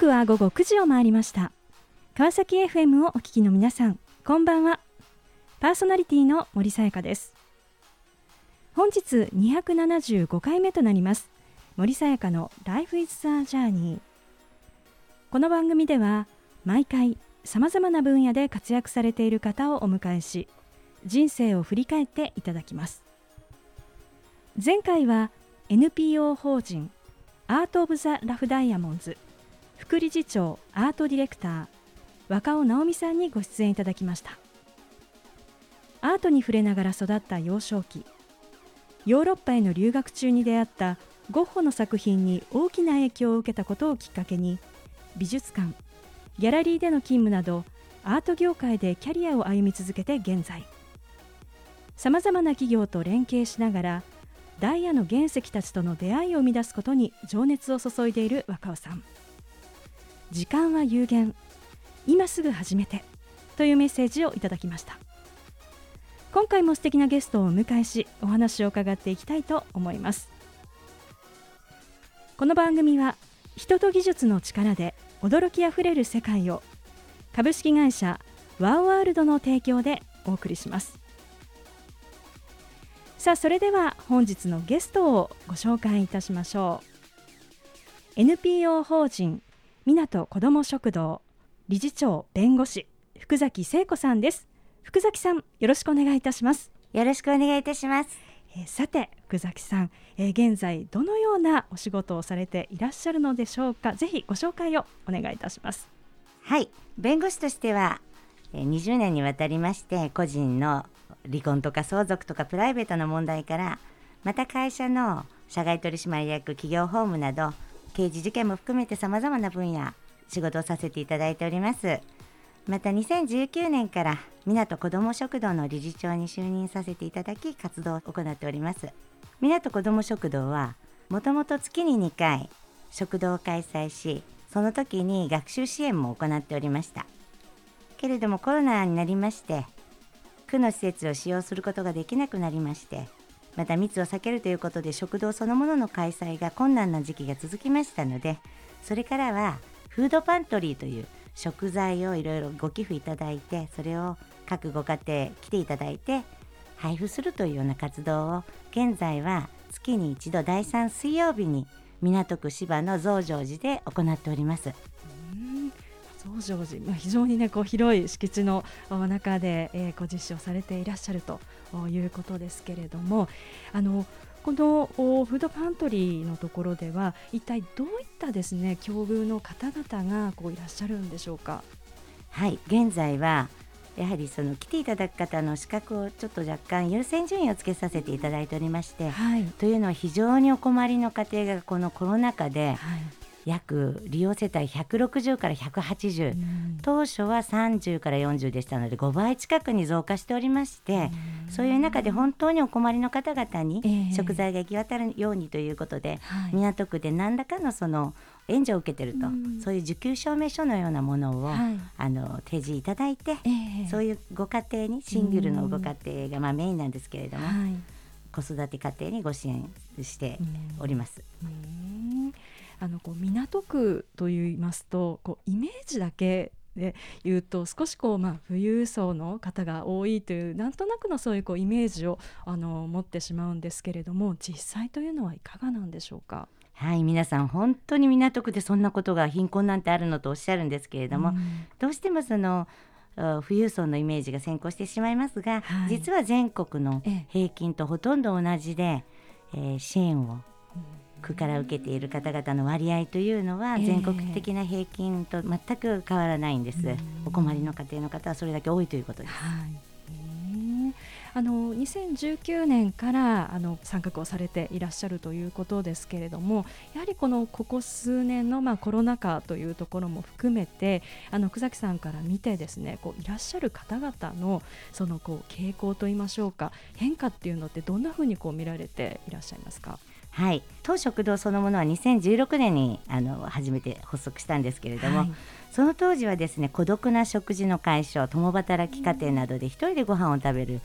刻は午後9時を回りました。川崎 FM をお聞きの皆さんこんばんは。パーソナリティの森さやかです。本日275回目となります森さやかの Life is a Journey この番組では毎回さまざまな分野で活躍されている方をお迎えし人生を振り返っていただきます。前回は NPO 法人アート・オブ・ザ・ラフ・ダイヤモンズ副理事長アートディレクター若尾直美さんにご出演いただきました。アートに触れながら育った幼少期ヨーロッパへの留学中に出会ったゴッホの作品に大きな影響を受けたことをきっかけに美術館ギャラリーでの勤務などアート業界でキャリアを歩み続けて現在。さまざまな企業と連携しながらダイヤの原石たちとの出会いを生み出すことに情熱を注いでいる若尾さん。時間は有限。今すぐ始めて。というメッセージをいただきました。今回も素敵なゲストをお迎えしお話を伺っていきたいと思います。この番組は人と技術の力で驚きあふれる世界を株式会社ワーワールドの提供でお送りします。さあそれでは本日のゲストをご紹介いたしましょう。NPO 法人港子ども食堂理事長弁護士福崎聖子さんです。福崎さんよろしくお願いいたします。よろしくお願いいたします。えー、さて福崎さん、えー、現在どのようなお仕事をされていらっしゃるのでしょうか。ぜひご紹介をお願いいたします。はい。弁護士としては、えー、20年にわたりまして個人の離婚とか相続とかプライベートの問題からまた会社の社外取締役企業法務など刑事事件も含めてさまざまな分野仕事をさせていただいております。また2019年から港子ども食堂の理事長に就任させていただき活動を行っております。港子ども食堂はもともと月に2回食堂を開催しその時に学習支援も行っておりました。けれどもコロナになりまして区の施設を使用することができなくなりましてまた密を避けるということで食堂そのものの開催が困難な時期が続きましたのでそれからはフードパントリーという食材をいろいろご寄付いただいてそれを各ご家庭来ていただいて配布するというような活動を現在は月に一度第3水曜日に港区芝の増上寺で行っております。増上寺、まあ、非常にねこう広い敷地の中で、えー、ご実施をされていらっしゃるということですけれどもあのこのフードパントリーのところでは一体どういったですね境遇の方々がこういらっしゃるんでしょうか？はい現在はやはりその来ていただく方の資格をちょっと若干優先順位をつけさせていただいておりまして、はい、というのは非常にお困りの家庭がこのコロナ禍で、約利用世帯160から180、うん、当初は30から40でしたので5倍近くに増加しておりまして、うん、そういう中で本当にお困りの方々に食材が行き渡るようにということで、えー、港区で何らかのその援助を受けてると、うん、そういう受給証明書のようなものを、はい、あの提示いただいて、えー、そういうご家庭にシングルのご家庭がまあメインなんですけれども、はい、子育て家庭にご支援しております。あのこう港区といいますとこうイメージだけで言うと少しこう、まあ、富裕層の方が多いというなんとなくのそういうこうイメージをあの持ってしまうんですけれども実際というのはいかがなんでしょうか？はい皆さん本当に港区でそんなことが貧困なんてあるのとおっしゃるんですけれども、うん、どうしてもその富裕層のイメージが先行してしまいますが、はい、実は全国の平均とほとんど同じで、えー、支援を区から受けている方々の割合というのは全国的な平均と全く変わらないんです、えー、お困りの家庭の方はそれだけ多いということです。はい。あの2019年からあの参画をされていらっしゃるということですけれどもやはりこのここ数年のまあコロナ禍というところも含めてあの久崎さんから見てですねこういらっしゃる方々のそのこう傾向といいましょうか変化っていうのってどんなふうにこう見られていらっしゃいますか？はい、当食堂そのものは2016年にあの初めて発足したんですけれども、はい、その当時はですね孤独な食事の解消共働き家庭などで一人でご飯を食べる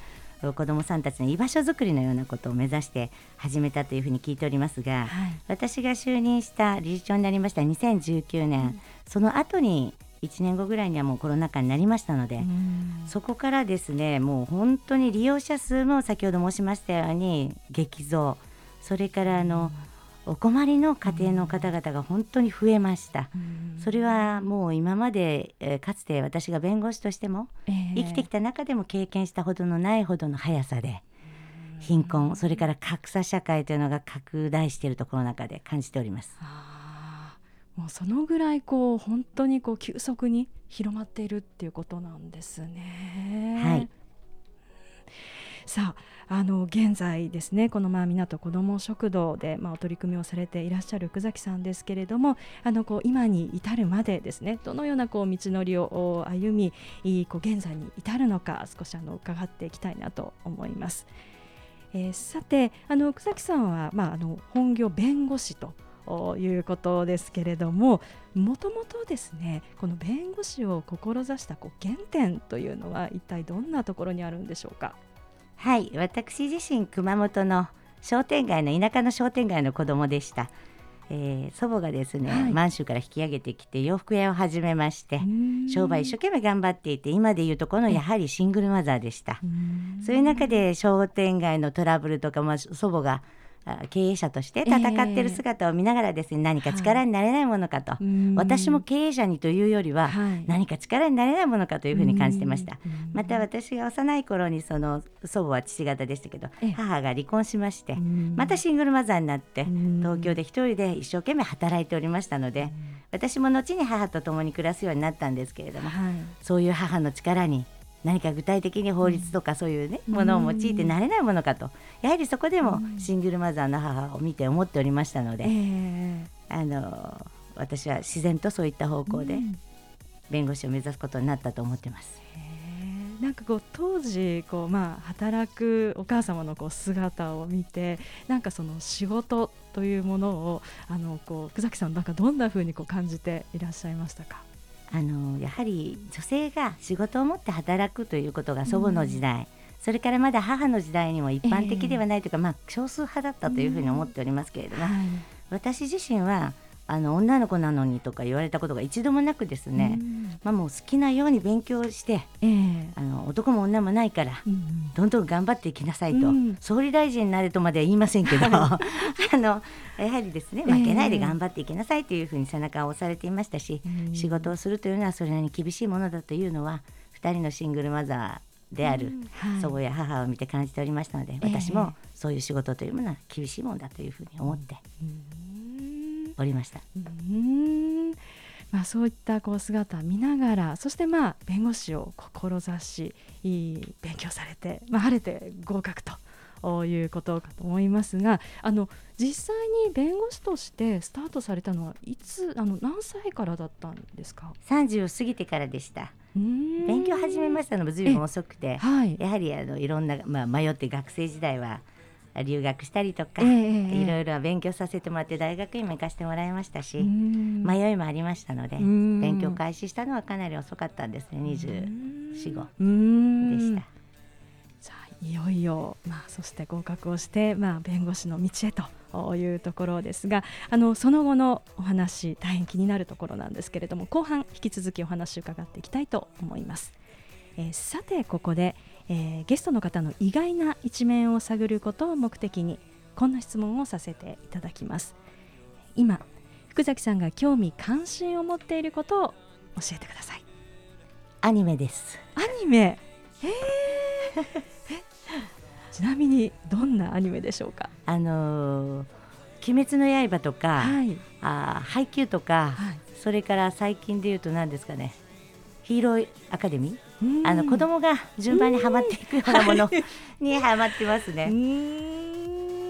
子どもさんたちの居場所づくりのようなことを目指して始めたというふうに聞いておりますが、はい。私が就任した理事長になりました2019年、その後に1年後ぐらいにはもうコロナ禍になりましたので、うん。そこからですねもう本当に利用者数も先ほど申しましたように激増それからあの、お困りの家庭の方々が本当に増えました。うんそれはもう今まで、えーかつて私が弁護士としてもええ生きてきた中でも経験したほどのないほどの速さで貧困それから格差社会というのが拡大しているところの中で感じております。もうそのぐらいこう本当にこう急速に広まっているっていうことなんですね。はいさああの現在ですねこのまあ港こども食堂でまあお取り組みをされていらっしゃる久崎さんですけれどもあのこう今に至るまでですねどのようなこう道のりを歩みいいこう現在に至るのか少しあの伺っていきたいなと思います。えーさてあの久崎さんは、まあ、あの本業弁護士ということですけれどももともとですねこの弁護士を志したこう原点というのは一体どんなところにあるんでしょうか？はい私自身熊本の商店街の田舎の商店街の子供でした、えー祖母がですね、はい。満州から引き上げてきて洋服屋を始めまして商売一生懸命頑張っていて今でいうとこのやはりシングルマザーでした。うん。そういう中で商店街のトラブルとか、まあ、祖母があ経営者として戦っている姿を見ながらですね、何か力になれないものかと、うん。私も経営者にというよりは、はい。何か力になれないものかというふうに感じてました。うん。また私が幼い頃にその祖母は父方でしたけどええ。母が離婚しましてうん。またシングルマザーになってうん。東京で一人で一生懸命働いておりましたので私も後に母と共に暮らすようになったんですけれどもはい。そういう母の力に何か具体的に法律とかそういうね、うん。ものを用いてなれないものかと。やはりそこでもうん。シングルマザーの母を見て思っておりましたので、ええ。あの私は自然とそういった方向でうん。弁護士を目指すことになったと思ってます。なんかこう当時こうまあ働くお母様のこう姿を見てなんかその仕事というものをあのこう久崎さんなんかどんな風にこう感じていらっしゃいましたか？あのやはり女性が仕事を持って働くということが祖母の時代、それからまだ母の時代にも一般的ではないというか、まあ、少数派だったというふうに思っておりますけれども、はい。私自身はあの女の子なのにとか言われたことが一度もなくですね、うん。まあ、もう好きなように勉強してええ。あの男も女もないからうん。どんどん頑張っていきなさいと、うん。総理大臣になれとまでは言いませんけど あのやはりですね負けないで頑張っていきなさいというふうに背中を押されていましたし、うん。仕事をするというのはそれなりに厳しいものだというのは2人のシングルマザーである祖母や母を見て感じておりましたので、ええ。私もそういう仕事というものは厳しいものだというふうに思ってうんおりました。うん。まあ、そういったこう姿を見ながらそしてまあ弁護士を志しいい勉強されて、まあ、晴れて合格ということかと思いますがあの実際に弁護士としてスタートされたのはいつあの何歳からだったんですか？30を過ぎてからでした。勉勉強始めましたのもずいぶん遅くてはい。やはりあのいろんな、まあ、迷って学生時代は留学したりとか、いろいろ勉強させてもらって大学院も行かせてもらいましたし、うん。迷いもありましたので、うん。勉強開始したのはかなり遅かったんですね24、5うん。でした。いよいよ、まあ、そして合格をして、まあ、弁護士の道へというところですがあのその後のお話大変気になるところなんですけれども後半引き続きお話を伺っていきたいと思います。えーさてここで、えーゲストの方の意外な一面を探ることを目的にこんな質問をさせていただきます。今福崎さんが興味関心を持っていることを教えてください。アニメです。アニメ？えー？ちなみにどんなアニメでしょうか？あのー鬼滅の刃」とか、はい。あー配給とか、はい。それから最近で言うと何ですかね？ヒーローアカデミー、うんあの子供が順番にはまっていくようなもの。にはまってますうね。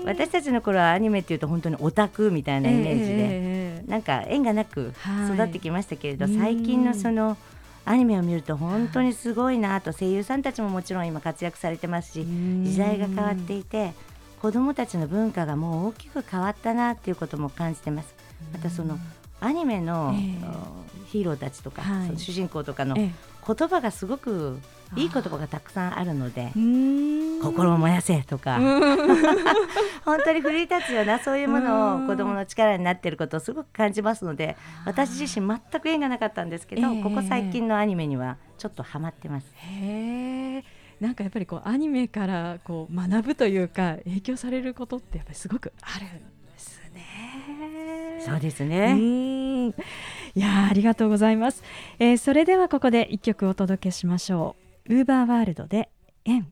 私たちの頃はアニメっていうと本当にオタクみたいなイメージで、えーなんか縁がなくはい。育ってきましたけれど、うん。最近のそのアニメを見ると本当にすごいなと声優さんたちももちろん今活躍されてますしうん。時代が変わっていて子どもたちの文化がもう大きく変わったなっていうことも感じてます。またそのアニメの、ええ。ヒーローたちとか、はい。主人公とかのええ。言葉がすごくいい言葉がたくさんあるので心を燃やせとか、本当に奮い立つようなそういうものうんを子どもの力になっていることをすごく感じますので私自身全く縁がなかったんですけど、ええ。ここ最近のアニメにはちょっとハマってます。へえ。なんかやっぱりこうアニメからこう学ぶというか影響されることってやっぱりすごくある。そうですね、いやありがとうございます、えーそれではここで一曲お届けしましょう。ウーバーワールドで縁。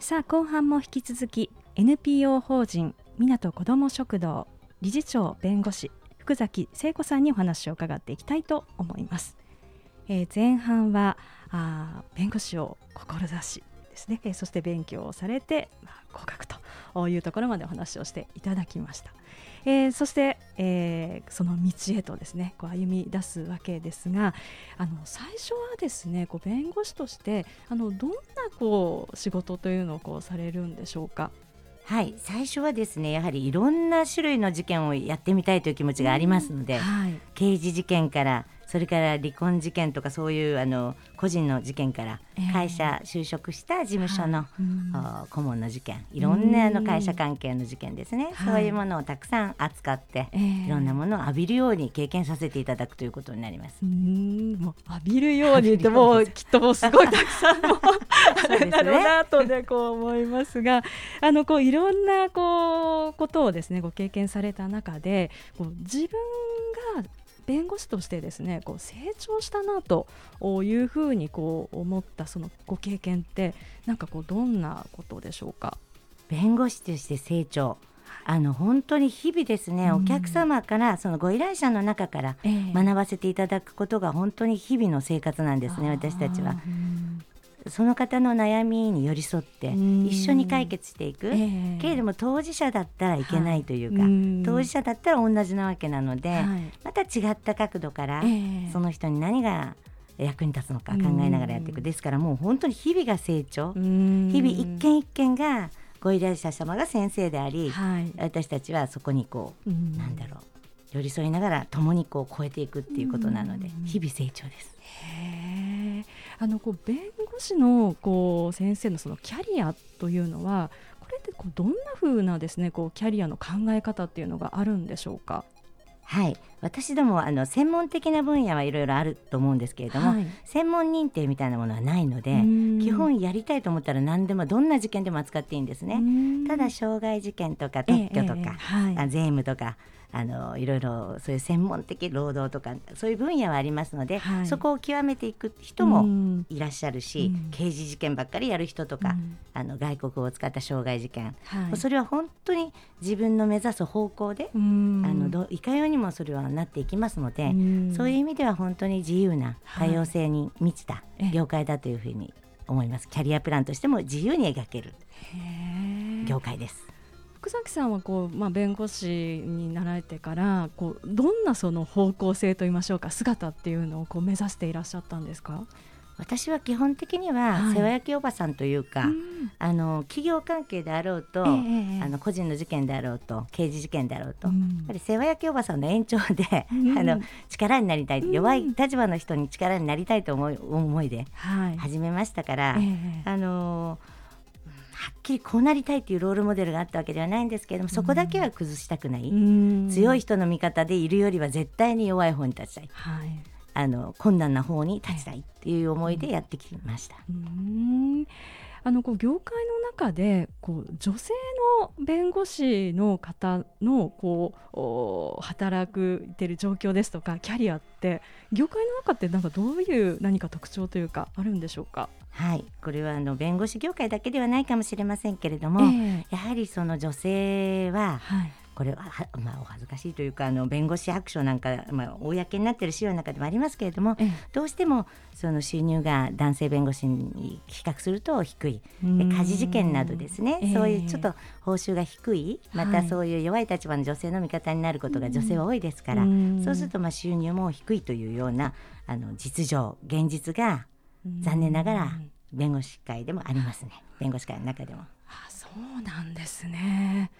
さあ後半も引き続き NPO 法人港こども食堂。理事長弁護士福崎聖子さんにお話を伺っていきたいと思います、えー前半はあ弁護士を志しですね、えーそして勉強をされて、まあ、合格というところまでお話をしていただきました、えーそして、えーその道へとですねこう歩み出すわけですがあの最初はですねこう弁護士としてあのどんなこう仕事というのをこうされるんでしょうか？はい。最初はですねやはりいろんな種類の事件をやってみたいという気持ちがありますので、はい、刑事事件からそれから離婚事件とかそういうあの個人の事件からええ。会社就職した事務所の、顧問の事件。いろんなあの会社関係の事件ですね、はいそういうものをたくさん扱って、ええ。いろんなものを浴びるように経験させていただくということになります。もう浴びるようにって もうきっともうすごいたくさんも あるんだろうなとねこう思いますが。あのこういろんなこうことをですねご経験された中でこう自分が弁護士としてですねこう成長したなというふうにこう思ったそのご経験ってなんかこうどんなことでしょうか？弁護士として成長。あの本当に日々ですね、うん。お客様からそのご依頼者の中からええ。学ばせていただくことが本当に日々の生活なんですね私たちは。うんその方の悩みに寄り添ってうん。一緒に解決していく、ええ。けれども当事者だったらいけないというか、はい。うん。当事者だったら同じなわけなので、はい。また違った角度から、ええ。その人に何が役に立つのか考えながらやっていく、うん。ですからもう本当に日々が成長、うん。日々一件一件がご依頼者様が先生であり、はい。私たちはそこにこう、うん。なんだろう寄り添いながら共にこう超えていくっていうことなので、うん。日々成長です。へえあのこう弁護士のこう先生のそのキャリアというのはこれってこうどんな風なですねこうキャリアの考え方っていうのがあるんでしょうか？はい、私どもあの専門的な分野はいろいろあると思うんですけれども、はい。専門認定みたいなものはないので、うん。基本やりたいと思ったら何でもどんな事件でも扱っていいんですね。ただ傷害事件とか特許とええええか、はい。あ税務とかあのいろいろそういう専門的労働とかそういう分野はありますので、はい。そこを極めていく人うもん。いらっしゃるし、うん。刑事事件ばっかりやる人とか、うん。あの外国を使った傷害事件、はい。それは本当に自分の目指す方向で、うん。あのどういかようにもそれはなっていきますので、うん。そういう意味では本当に自由なはい。多様性に満ちたええ。業界だというふうに思います。キャリアプランとしても自由に描ける業界です。福崎さんはこう、まあ、弁護士になられてからこうどんなその方向性といいましょうか姿っていうのをこう目指していらっしゃったんですか、私は基本的にははい。世話焼きおばさんというか、うん。あの企業関係であろうと、あの個人の事件であろうと刑事事件であろうと、うん。やっぱり世話焼きおばさんの延長で、うん。あの力になりたい、うん。弱い立場の人に力になりたいと思い思いではい。始めましたから、ええあのーはっきりこうなりたいっていうロールモデルがあったわけではないんですけれどもそこだけは崩したくない、うん。強い人の味方でいるよりは絶対に弱い方に立ちたい。はいあの困難な方に立ちたいっていう思いでやってきました。うん。あのこう業界の中でこう女性の弁護士の方のこうお働くてる状況ですとかキャリアって業界の中ってなんかどういう何か特徴というかあるんでしょうか？はい、これはあの弁護士業界だけではないかもしれませんけれども、ええ。やはりその女性ははいこれはは、まあ、お恥ずかしいというかあの弁護士白書なんか、まあ、公になっている資料の中でもありますけれども、ええ。どうしてもその収入が男性弁護士に比較すると低いで家事事件などですね、ええ。そういうちょっと報酬が低いまはい。たそういう弱い立場の女性の味方になることが女性は多いですから、うん。そうするとまあ収入も低いというようなあの実情現実が残念ながら弁護士会でもありますね。弁護士会の中でも。あそうなんですね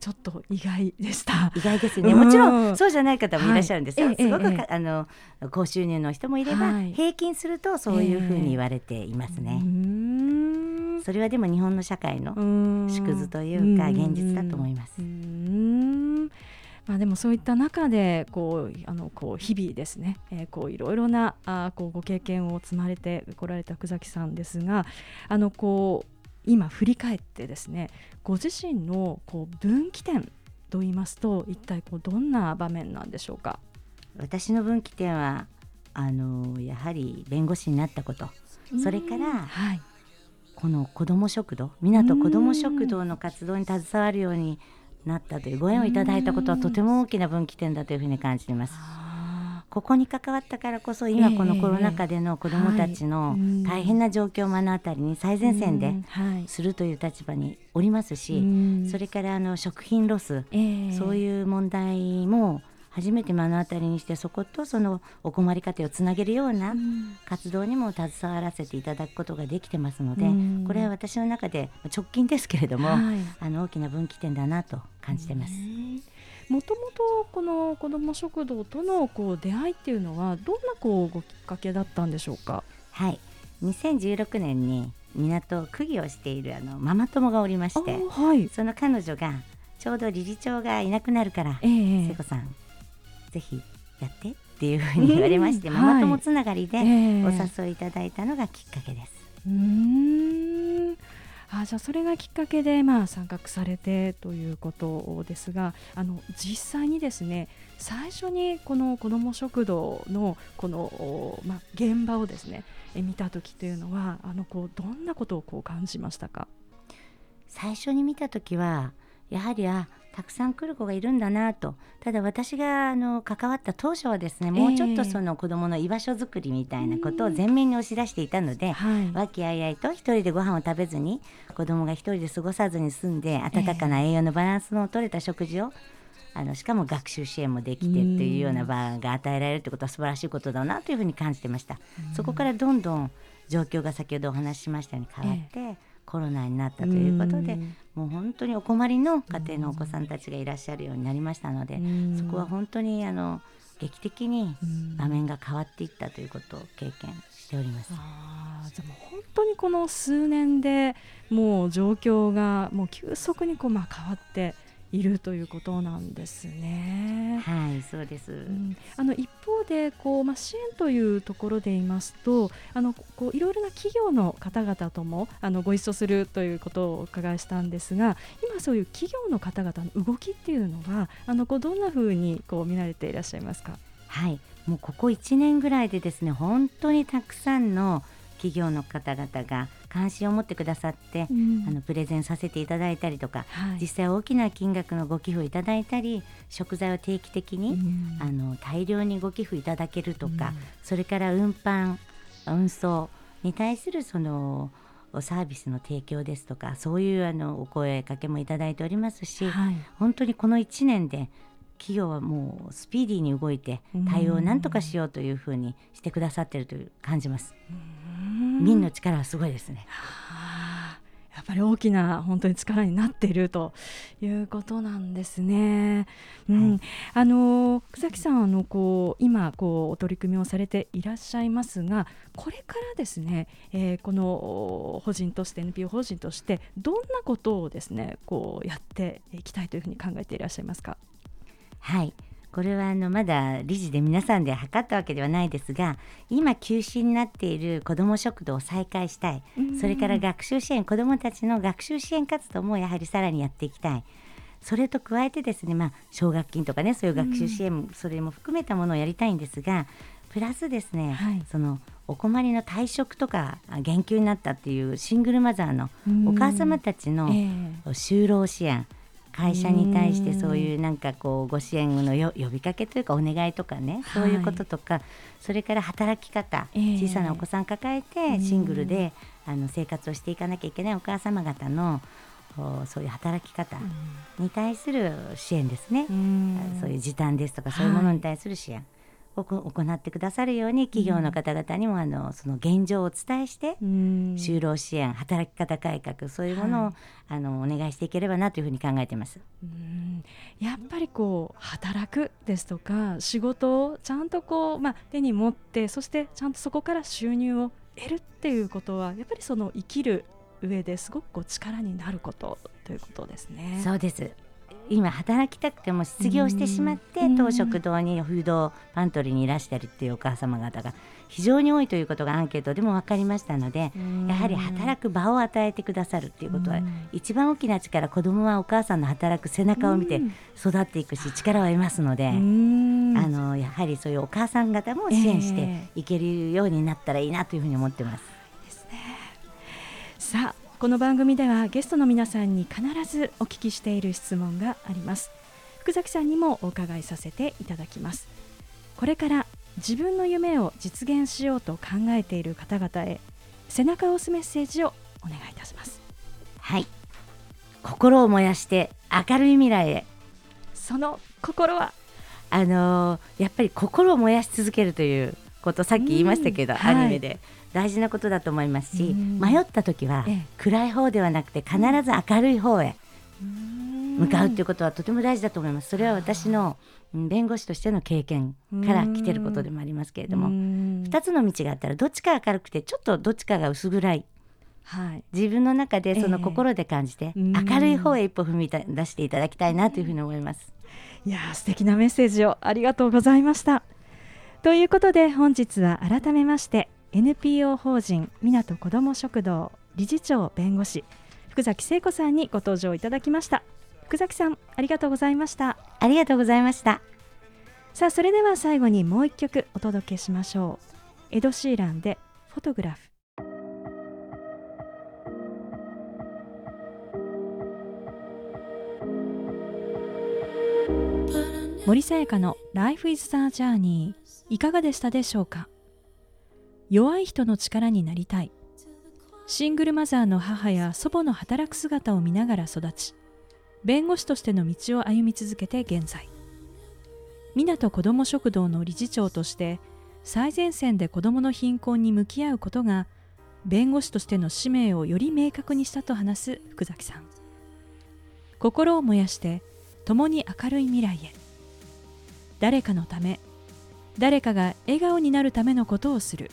ちょっと意外でした。意外ですね。うん。もちろんそうじゃない方もいらっしゃるんですよ、はいええすごくか、ええ。あの高収入の人もいれば、はい。平均するとそういうふうに言われていますうね、ーん。それはでも日本の社会のうん。縮図というか現実だと思います。まあ、でもそういった中でこうあのこう日々ですね、えーこういろいろなあこうご経験を積まれてこられた福崎さんですがあのこう今振り返ってですねご自身のこう分岐点といいますと一体こうどんな場面なんでしょうか？私の分岐点はあのやはり弁護士になったこと。それからはい、この子ども食堂港子ども食堂の活動に携わるようになったというご縁をいただいたことはとても大きな分岐点だというふうに感じています。あここに関わったからこそ今このコロナ禍での子どもたちのはい。大変な状況を目の当たりに最前線でするという立場におりますしうん。それからあの食品ロスえーそういう問題も初めて目の当たりにしてそことそのお困り家庭をつなげるようなうん。活動にも携わらせていただくことができてますのでうん。これは私の中で直近ですけれどもはい。あの大きな分岐点だなと感じてます。もともとこの子ども食堂とのこう出会いっていうのはどんなこうごきっかけだったんでしょうか？はい2016年に港区議をしているあのママ友がおりましてあはい。その彼女がちょうど理事長がいなくなるからええ聖子さんぜひやってっていうふうに言われまして、うんママ友つながりでええお誘いいただいたのがきっかけです。うーん。あじゃあそれがきっかけでまあ参画されてということですがあの実際にですね最初にこの子ども食堂のこの、まあ、現場をですねえ見た時というのはあのこうどんなことをこう感じましたか？最初に見た時はやはりあたくさん来る子がいるんだなとただ私があの関わった当初はですねもうちょっとその子どもの居場所づくりみたいなことを前面に押し出していたので、はい。和気あいあいと一人でご飯を食べずに子供が一人で過ごさずに済んで温かな栄養のバランスの取れた食事を、あのしかも学習支援もできてっていうような場が与えられるってことは素晴らしいことだなというふうに感じてました。そこからどんどん状況が先ほどお話ししましたように変わって、コロナになったということで、うん。もう本当にお困りの家庭のお子さんたちがいらっしゃるようになりましたので、うん。そこは本当にあの劇的にうん。場面が変わっていったということを経験しております。あーじゃあもう本当にこの数年でもう状況がもう急速にこうまあ変わっているということなんですね。はい、そうです。うんあの一方でこう、まあ、支援というところで言いますとあのこういろいろな企業の方々ともあのご一緒するということをお伺いしたんですが今そういう企業の方々の動きっていうのはあのこうどんなふうにこう見られていらっしゃいますか？はい、もうここ1年ぐらいでですね本当にたくさんの企業の方々が関心を持ってくださって、うん。あのプレゼンさせていただいたりとか、はい。実際大きな金額のご寄付をいただいたり食材を定期的に、うん。あの大量にご寄付いただけるとか、うん。それから運搬運送に対するそのサービスの提供ですとかそういうあのお声かけもいただいておりますし、はい。本当にこの1年で企業はもうスピーディーに動いてうん対応を何とかしようというふうにしてくださってるという感じます。うん民の力はすごいですね。はあやっぱり大きな本当に力になっているということなんですね。うんはいあの草木さんあのこう今こうお取り組みをされていらっしゃいますがこれからですね、えーこのお法人として NPO 法人としてどんなことをですねこうやっていきたいというふうに考えていらっしゃいますか？はいこれはあのまだ理事で皆さんで測ったわけではないですが今休止になっている子ども食堂を再開したい。それから学習支援子どもたちの学習支援活動もやはりさらにやっていきたい。それと加えてですね、まあ、奨学金とかねそういう学習支援、それも含めたものをやりたいんですがプラスですね、はい。そのお困りの退職とかあ減給になったっていうシングルマザーのうんお母様たちのええ。就労支援会社に対してそういうなんかこうご支援のよ呼びかけというかお願いとかね、そういうこととかそれから働き方、えー小さなお子さん抱えてシングルであの生活をしていかなきゃいけないお母様方のおそういう働き方に対する支援ですね、うん。そういう時短ですとかそういうものに対する支援。をこ行ってくださるように企業の方々にもあのその現状をお伝えして、うん。就労支援働き方改革そういうものを、はい。あのお願いしていければなというふうに考えています。うん。やっぱりこう働くですとか仕事をちゃんとこう、まあ、手に持ってそしてちゃんとそこから収入を得るっていうことはやっぱりその生きる上ですごくこう力になることということですね。そうです今働きたくても失業してしまってうん。当食堂にフードパントリーにいらしたりっていうお母様方が非常に多いということがアンケートでも分かりましたのでうんやはり働く場を与えてくださるっていうことはうん。一番大きな力子どもはお母さんの働く背中を見てうん。育っていくし力を得ますので。うん。あのやはりそういうお母さん方も支援していけるようになったらいいなというふうに思ってます。さあこの番組ではゲストの皆さんに必ずお聞きしている質問があります。福崎さんにもお伺いさせていただきます。これから自分の夢を実現しようと考えている方々へ背中を押すメッセージをお願いいたします。はい。心を燃やして明るい未来へ。その心は？あのーやっぱり心を燃やし続けるということさっき言いましたけど、アニメで大事なことだと思いますし、うん。迷った時は、ええ。暗い方ではなくて必ず明るい方へ向かうということはとても大事だと思います。それは私のうん弁護士としての経験から来てることでもありますけれども、も2つの道があったらどっちか明るくてちょっとどっちかが薄暗い。はい。自分の中でそのええ心で感じて、うん。明るい方へ一歩踏み出していただきたいなというふうに思います。いやー素敵なメッセージをありがとうございました。ということで本日は改めまして NPO 法人港こども食堂理事長弁護士福崎聖子さんにご登場いただきました。福崎さんありがとうございました。ありがとうございました。さあそれでは最後にもう一曲お届けしましょう。エド・シーランでフォトグラフ。森さやかの Life is the Journey いかがでしたでしょうか？弱い人の力になりたい。シングルマザーの母や祖母の働く姿を見ながら育ち弁護士としての道を歩み続けて現在。港こども食堂の理事長として最前線で子どもの貧困に向き合うことが弁護士としての使命をより明確にしたと話す福崎さん。心を燃やして共に明るい未来へ。誰かのため誰かが笑顔になるためのことをする。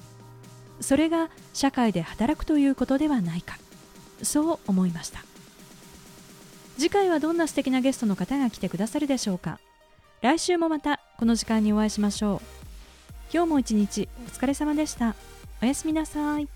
それが社会で働くということではないか。そう思いました。次回はどんな素敵なゲストの方が来てくださるでしょうか。来週もまたこの時間にお会いしましょう。今日も一日お疲れ様でした。おやすみなさい。